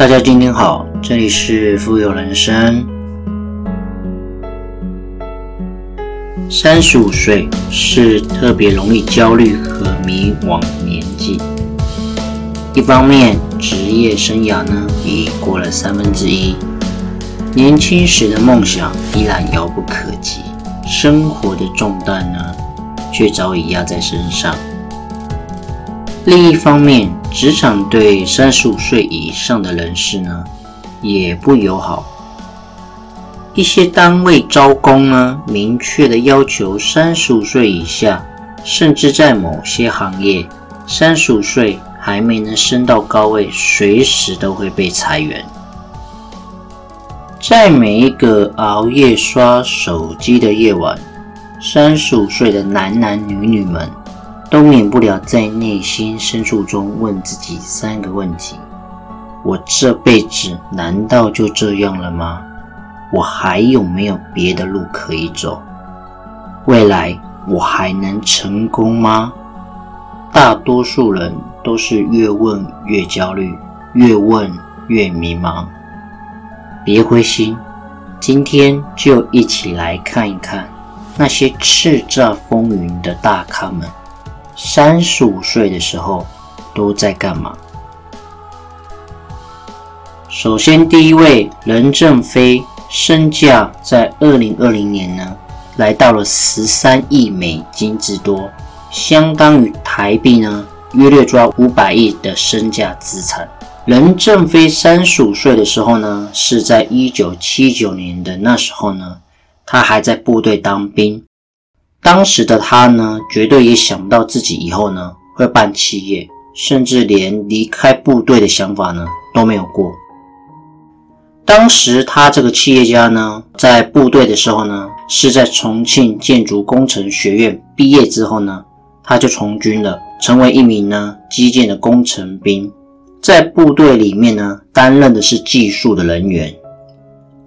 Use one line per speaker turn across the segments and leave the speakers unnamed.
大家今天好，这里是富有人生。三十五岁是特别容易焦虑和迷惘的年纪。一方面，职业生涯呢已过了三分之一，年轻时的梦想依然遥不可及，生活的重担呢却早已压在身上。另一方面，职场对三十五岁以上的人士呢也不友好，一些单位招工呢明确的要求三十五岁以下，甚至在某些行业，三十五岁。还没能升到高位，随时都会被裁员。在每一个熬夜刷手机的夜晚，三十五岁的男男女女们都免不了在内心深处中问自己三个问题：我这辈子难道就这样了吗？我还有没有别的路可以走？未来我还能成功吗？大多数人。都是越问越焦虑，越问越迷茫。别灰心，今天就一起来看一看那些叱咤风云的大咖们，三十五岁的时候都在干嘛？首先，第一位任正非，身价在二零二零年呢，来到了十三亿美金之多，相当于台币呢。约略抓五百亿的身价资产。任正非三十五岁的时候呢，是在一九七九年的那时候呢，他还在部队当兵。当时的他呢，绝对也想不到自己以后呢会办企业，甚至连离开部队的想法呢都没有过。当时他这个企业家呢，在部队的时候呢，是在重庆建筑工程学院毕业之后呢，他就从军了。成为一名呢基建的工程兵，在部队里面呢担任的是技术的人员。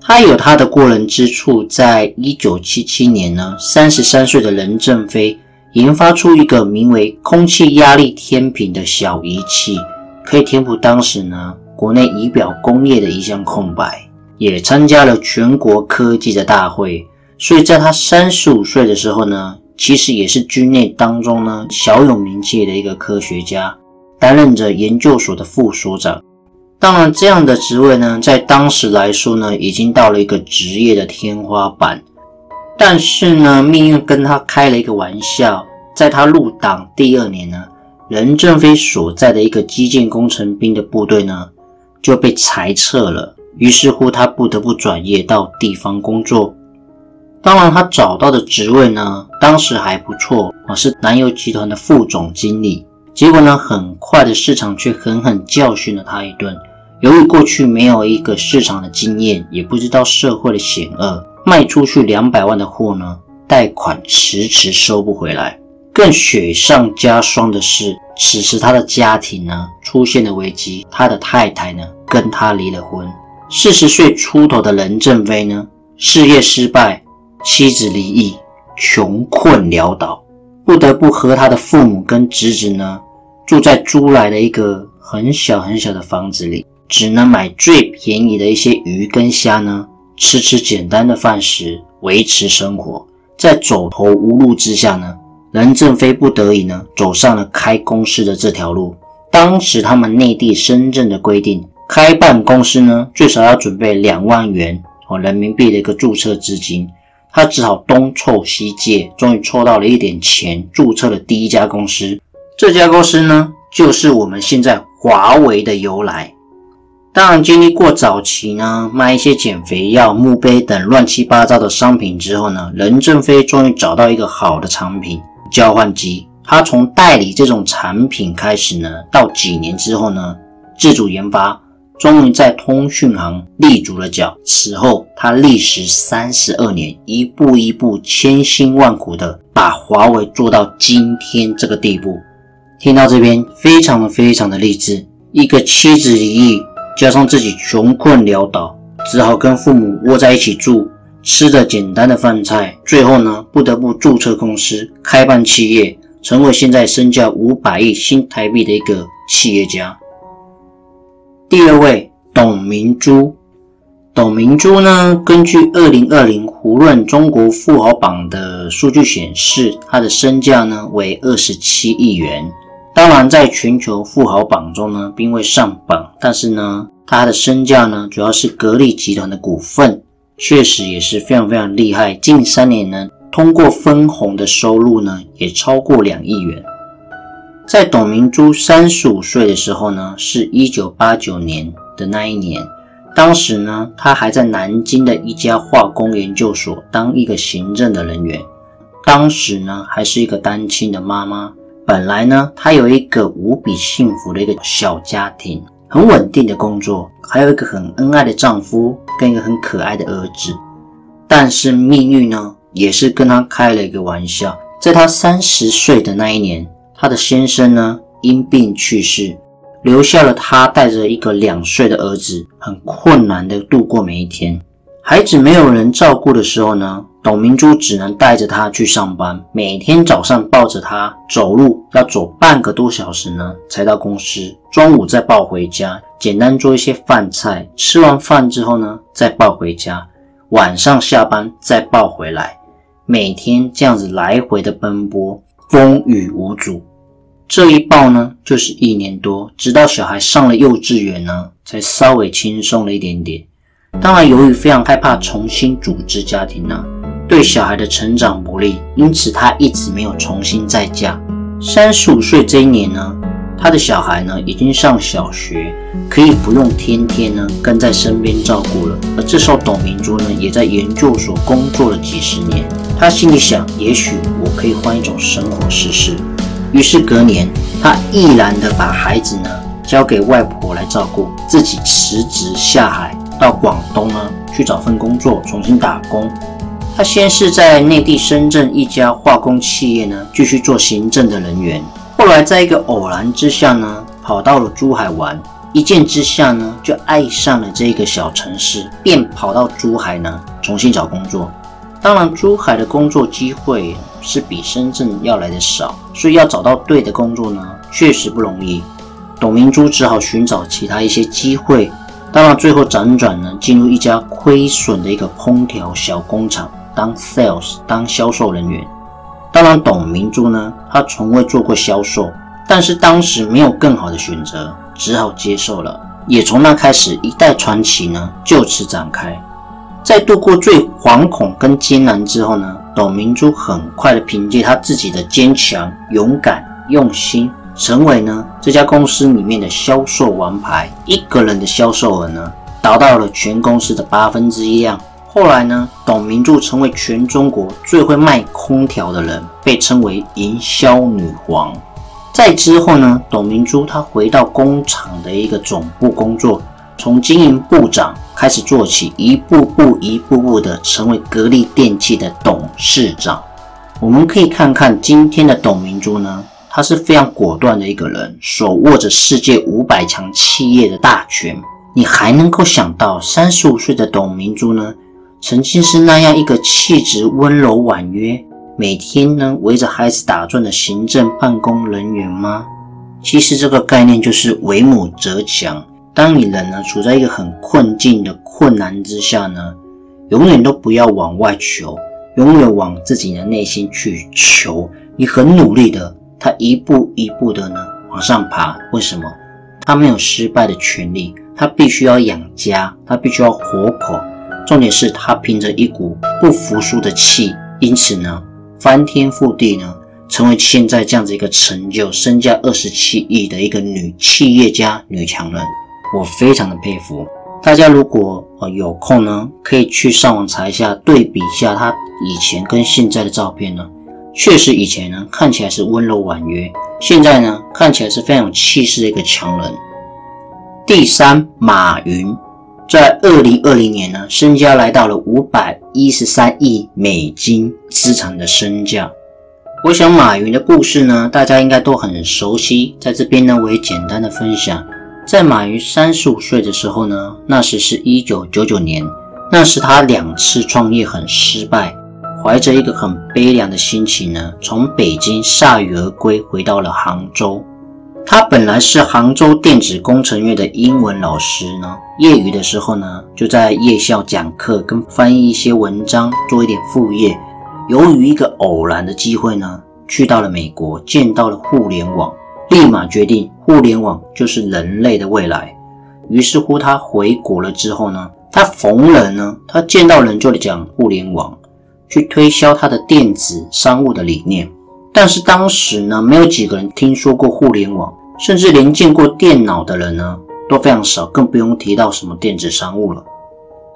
他有他的过人之处，在一九七七年呢，三十三岁的任正非研发出一个名为空气压力天平的小仪器，可以填补当时呢国内仪表工业的一项空白，也参加了全国科技的大会。所以在他三十五岁的时候呢。其实也是军内当中呢小有名气的一个科学家，担任着研究所的副所长。当然，这样的职位呢，在当时来说呢，已经到了一个职业的天花板。但是呢，命运跟他开了一个玩笑，在他入党第二年呢，任正非所在的一个基建工程兵的部队呢，就被裁撤了。于是乎，他不得不转业到地方工作。当然，他找到的职位呢，当时还不错我，是南油集团的副总经理。结果呢，很快的市场却狠狠教训了他一顿。由于过去没有一个市场的经验，也不知道社会的险恶，卖出去两百万的货呢，贷款迟迟收不回来。更雪上加霜的是，此时他的家庭呢，出现了危机，他的太太呢，跟他离了婚。四十岁出头的任正非呢，事业失败。妻子离异，穷困潦倒，不得不和他的父母跟侄子呢住在租来的一个很小很小的房子里，只能买最便宜的一些鱼跟虾呢，吃吃简单的饭食维持生活。在走投无路之下呢，任正非不得已呢走上了开公司的这条路。当时他们内地深圳的规定，开办公司呢最少要准备两万元哦人民币的一个注册资金。他只好东凑西借，终于凑到了一点钱，注册了第一家公司。这家公司呢，就是我们现在华为的由来。当然，经历过早期呢卖一些减肥药、墓碑等乱七八糟的商品之后呢，任正非终于找到一个好的产品——交换机。他从代理这种产品开始呢，到几年之后呢，自主研发。终于在通讯行立足了脚。此后，他历时三十二年，一步一步千辛万苦的把华为做到今天这个地步。听到这边，非常非常的励志。一个妻子离异，加上自己穷困潦倒，只好跟父母窝在一起住，吃着简单的饭菜。最后呢，不得不注册公司，开办企业，成为现在身价五百亿新台币的一个企业家。第二位董明珠。董明珠呢，根据二零二零胡润中国富豪榜的数据显示，她的身价呢为二十七亿元。当然，在全球富豪榜中呢，并未上榜，但是呢，他的身价呢，主要是格力集团的股份，确实也是非常非常厉害。近三年呢，通过分红的收入呢，也超过两亿元。在董明珠三十五岁的时候呢，是一九八九年的那一年。当时呢，他还在南京的一家化工研究所当一个行政的人员。当时呢，还是一个单亲的妈妈。本来呢，她有一个无比幸福的一个小家庭，很稳定的工作，还有一个很恩爱的丈夫跟一个很可爱的儿子。但是命运呢，也是跟她开了一个玩笑。在她三十岁的那一年，她的先生呢因病去世。留下了他带着一个两岁的儿子，很困难的度过每一天。孩子没有人照顾的时候呢，董明珠只能带着他去上班。每天早上抱着他走路，要走半个多小时呢，才到公司。中午再抱回家，简单做一些饭菜。吃完饭之后呢，再抱回家。晚上下班再抱回来。每天这样子来回的奔波，风雨无阻。这一抱呢，就是一年多，直到小孩上了幼稚园呢，才稍微轻松了一点点。当然，由于非常害怕重新组织家庭呢，对小孩的成长不利，因此他一直没有重新再嫁。三十五岁这一年呢，他的小孩呢已经上小学，可以不用天天呢跟在身边照顾了。而这时候，董明珠呢也在研究所工作了几十年，他心里想，也许我可以换一种生活试试。于是隔年，他毅然的把孩子呢交给外婆来照顾，自己辞职下海到广东呢去找份工作，重新打工。他先是在内地深圳一家化工企业呢继续做行政的人员，后来在一个偶然之下呢跑到了珠海玩，一见之下呢就爱上了这个小城市，便跑到珠海呢重新找工作。当然，珠海的工作机会是比深圳要来的少，所以要找到对的工作呢，确实不容易。董明珠只好寻找其他一些机会。当然，最后辗转呢，进入一家亏损的一个空调小工厂当 sales，当销售人员。当然，董明珠呢，她从未做过销售，但是当时没有更好的选择，只好接受了。也从那开始，一代传奇呢，就此展开。在度过最惶恐跟艰难之后呢，董明珠很快的凭借她自己的坚强、勇敢、用心，成为呢这家公司里面的销售王牌。一个人的销售额呢，达到了全公司的八分之一量。后来呢，董明珠成为全中国最会卖空调的人，被称为营销女皇。在之后呢，董明珠她回到工厂的一个总部工作。从经营部长开始做起，一步步、一步步的成为格力电器的董事长。我们可以看看今天的董明珠呢，她是非常果断的一个人，手握着世界五百强企业的大权。你还能够想到三十五岁的董明珠呢，曾经是那样一个气质温柔婉约，每天呢围着孩子打转的行政办公人员吗？其实这个概念就是为母则强。当你人呢处在一个很困境的困难之下呢，永远都不要往外求，永远往自己的内心去求。你很努力的，他一步一步的呢往上爬。为什么？他没有失败的权利，他必须要养家，他必须要活口。重点是他凭着一股不服输的气，因此呢翻天覆地呢，成为现在这样子一个成就，身价二十七亿的一个女企业家、女强人。我非常的佩服大家，如果呃有空呢，可以去上网查一下，对比一下他以前跟现在的照片呢。确实以前呢看起来是温柔婉约，现在呢看起来是非常有气势的一个强人。第三，马云在二零二零年呢，身家来到了五百一十三亿美金资产的身价。我想马云的故事呢，大家应该都很熟悉，在这边呢，我也简单的分享。在马云三十五岁的时候呢，那时是一九九九年，那时他两次创业很失败，怀着一个很悲凉的心情呢，从北京铩羽而归，回到了杭州。他本来是杭州电子工程院的英文老师呢，业余的时候呢，就在夜校讲课跟翻译一些文章，做一点副业。由于一个偶然的机会呢，去到了美国，见到了互联网，立马决定互联网就是人类的未来。于是乎，他回国了之后呢，他逢人呢，他见到人就讲互联网，去推销他的电子商务的理念。但是当时呢，没有几个人听说过互联网，甚至连见过电脑的人呢都非常少，更不用提到什么电子商务了。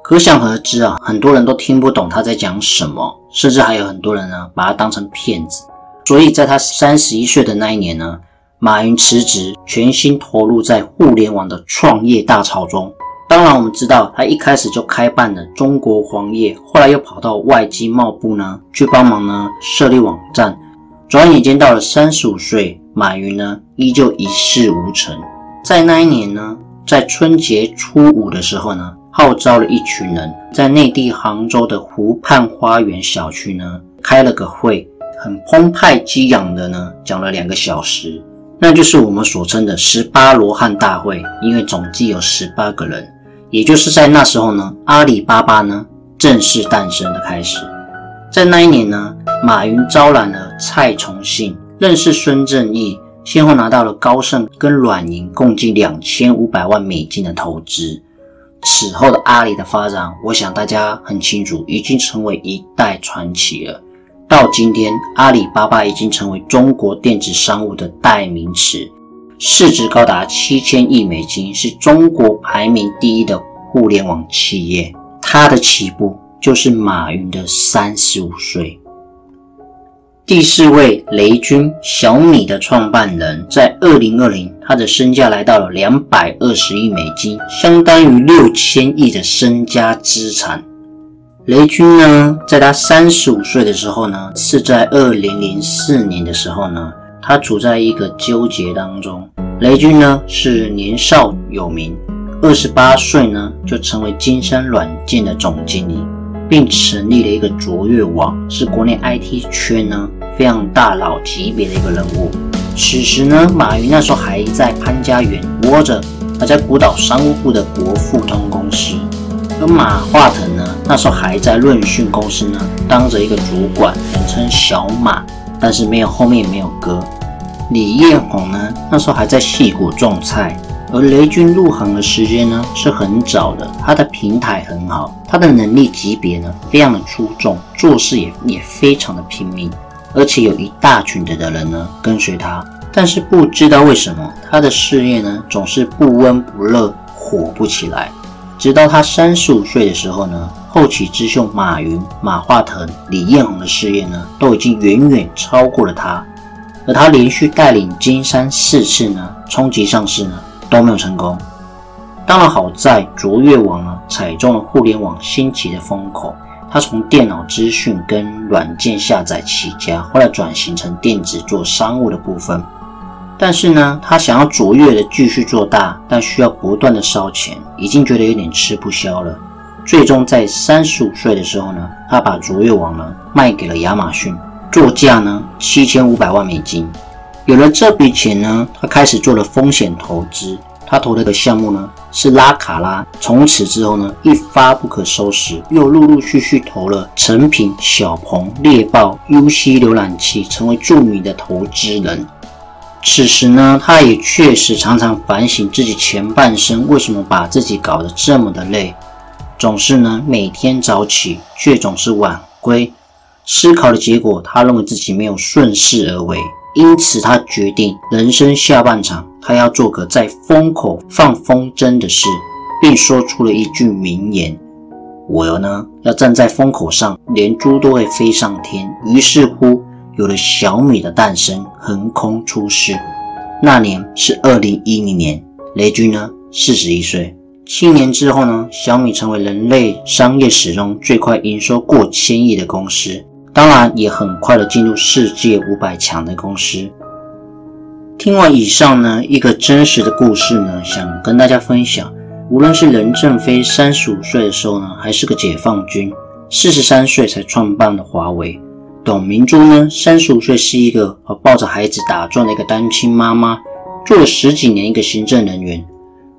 可想而知啊，很多人都听不懂他在讲什么，甚至还有很多人呢把他当成骗子。所以在他三十一岁的那一年呢，马云辞职，全心投入在互联网的创业大潮中。当然，我们知道他一开始就开办了中国黄页，后来又跑到外经贸部呢去帮忙呢设立网站。转眼间到了三十五岁，马云呢依旧一事无成。在那一年呢，在春节初五的时候呢，号召了一群人在内地杭州的湖畔花园小区呢开了个会，很澎湃激昂的呢讲了两个小时，那就是我们所称的十八罗汉大会。因为总计有十八个人，也就是在那时候呢，阿里巴巴呢正式诞生的开始。在那一年呢，马云招揽了蔡崇信，认识孙正义，先后拿到了高盛跟软银共计两千五百万美金的投资。此后的阿里的发展，我想大家很清楚，已经成为一代传奇了。到今天，阿里巴巴已经成为中国电子商务的代名词，市值高达七千亿美金，是中国排名第一的互联网企业。它的起步。就是马云的三十五岁。第四位雷军，小米的创办人，在二零二零，他的身价来到了两百二十亿美金，相当于六千亿的身家资产。雷军呢，在他三十五岁的时候呢，是在二零零四年的时候呢，他处在一个纠结当中。雷军呢，是年少有名，二十八岁呢，就成为金山软件的总经理。并成立了一个卓越网，是国内 IT 圈呢非常大佬级别的一个人物。此时呢，马云那时候还在潘家园窝着，还在古岛商务部的国富通公司。而马化腾呢，那时候还在润讯公司呢，当着一个主管，人称小马，但是没有后面没有哥。李彦宏呢，那时候还在戏谷种菜。而雷军入行的时间呢是很早的，他的平台很好，他的能力级别呢非常的出众，做事也也非常的拼命，而且有一大群的的人呢跟随他。但是不知道为什么他的事业呢总是不温不热，火不起来。直到他三十五岁的时候呢，后起之秀马云、马化腾、李彦宏的事业呢都已经远远超过了他，而他连续带领金山四次呢冲击上市呢。都没有成功。当然，好在卓越网呢踩中了互联网兴起的风口。它从电脑资讯跟软件下载起家，后来转型成电子做商务的部分。但是呢，他想要卓越的继续做大，但需要不断的烧钱，已经觉得有点吃不消了。最终在三十五岁的时候呢，他把卓越网呢卖给了亚马逊，作价呢七千五百万美金。有了这笔钱呢，他开始做了风险投资。他投的个项目呢是拉卡拉，从此之后呢一发不可收拾，又陆陆续续投了成品、小鹏、猎豹、UC 浏览器，成为著名的投资人。此时呢，他也确实常常反省自己前半生为什么把自己搞得这么的累，总是呢每天早起却总是晚归。思考的结果，他认为自己没有顺势而为。因此，他决定人生下半场，他要做个在风口放风筝的事，并说出了一句名言：“我呢，要站在风口上，连猪都会飞上天。”于是乎，有了小米的诞生，横空出世。那年是二零一零年，雷军呢四十一岁。七年之后呢，小米成为人类商业史中最快营收过千亿的公司。当然，也很快的进入世界五百强的公司。听完以上呢一个真实的故事呢，想跟大家分享，无论是任正非三十五岁的时候呢，还是个解放军，四十三岁才创办的华为；董明珠呢，三十五岁是一个抱着孩子打转的一个单亲妈妈；做了十几年一个行政人员，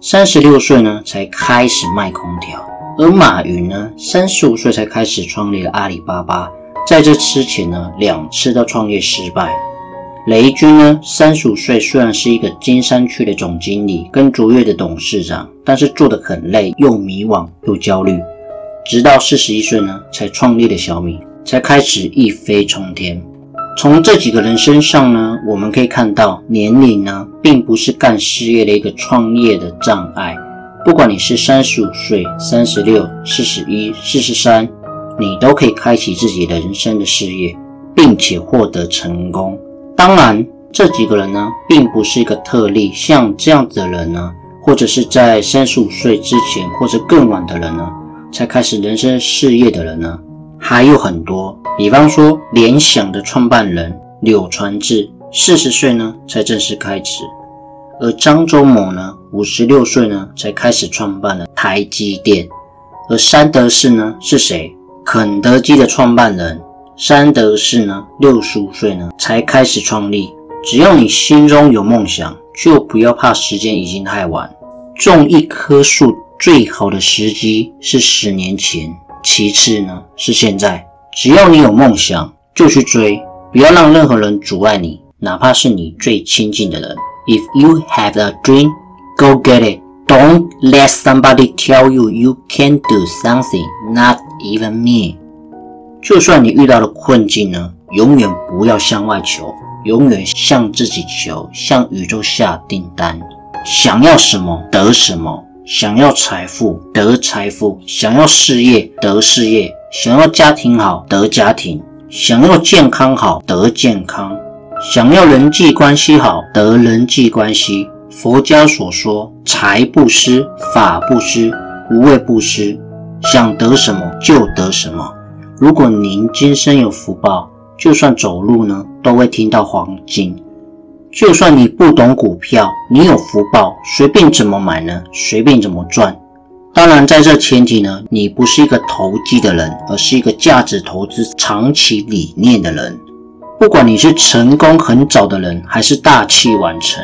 三十六岁呢才开始卖空调。而马云呢，三十五岁才开始创立了阿里巴巴，在这之前呢，两次都创业失败。雷军呢，三十五岁虽然是一个金山区的总经理跟卓越的董事长，但是做得很累，又迷惘又焦虑。直到四十一岁呢，才创立了小米，才开始一飞冲天。从这几个人身上呢，我们可以看到，年龄呢，并不是干事业的一个创业的障碍。不管你是三十五岁、三十六、四十一、四十三，你都可以开启自己人生的事业，并且获得成功。当然，这几个人呢，并不是一个特例。像这样子的人呢，或者是在三十五岁之前或者更晚的人呢，才开始人生事业的人呢，还有很多。比方说，联想的创办人柳传志，四十岁呢才正式开始。而张忠谋呢，五十六岁呢才开始创办了台积电。而山德士呢是谁？肯德基的创办人。山德士呢，六十五岁呢才开始创立。只要你心中有梦想，就不要怕时间已经太晚。种一棵树最好的时机是十年前，其次呢是现在。只要你有梦想，就去追，不要让任何人阻碍你，哪怕是你最亲近的人。If you have a dream, go get it. Don't let somebody tell you you can't do something, not even me. 就算你遇到了困境呢，永远不要向外求，永远向自己求，向宇宙下订单。想要什么得什么，想要财富得财富，想要事业得事业，想要家庭好得家庭，想要健康好得健康。想要人际关系好，得人际关系。佛家所说，财不施，法不施，无畏不施。想得什么就得什么。如果您今生有福报，就算走路呢，都会听到黄金。就算你不懂股票，你有福报，随便怎么买呢，随便怎么赚。当然，在这前提呢，你不是一个投机的人，而是一个价值投资、长期理念的人。不管你是成功很早的人，还是大器晚成，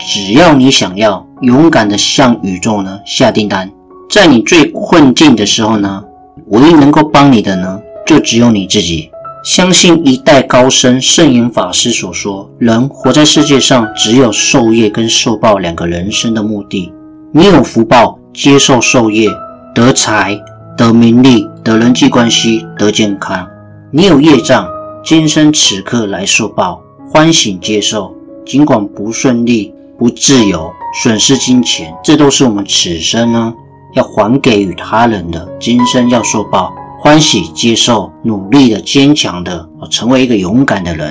只要你想要勇敢的向宇宙呢下订单，在你最困境的时候呢，唯一能够帮你的呢，就只有你自己。相信一代高僧圣严法师所说，人活在世界上，只有受业跟受报两个人生的目的。你有福报，接受受业，得财，得名利，得人际关系，得健康；你有业障。今生此刻来受报，欢喜接受。尽管不顺利、不自由、损失金钱，这都是我们此生呢要还给予他人的。今生要受报，欢喜接受，努力的、坚强的，成为一个勇敢的人。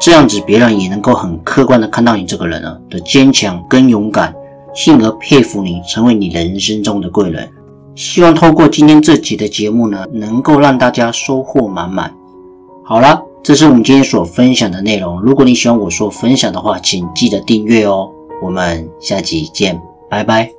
这样子，别人也能够很客观的看到你这个人呢的坚强跟勇敢，进而佩服你，成为你人生中的贵人。希望透过今天这集的节目呢，能够让大家收获满满。好了。这是我们今天所分享的内容。如果你喜欢我所分享的话，请记得订阅哦。我们下集见，拜拜。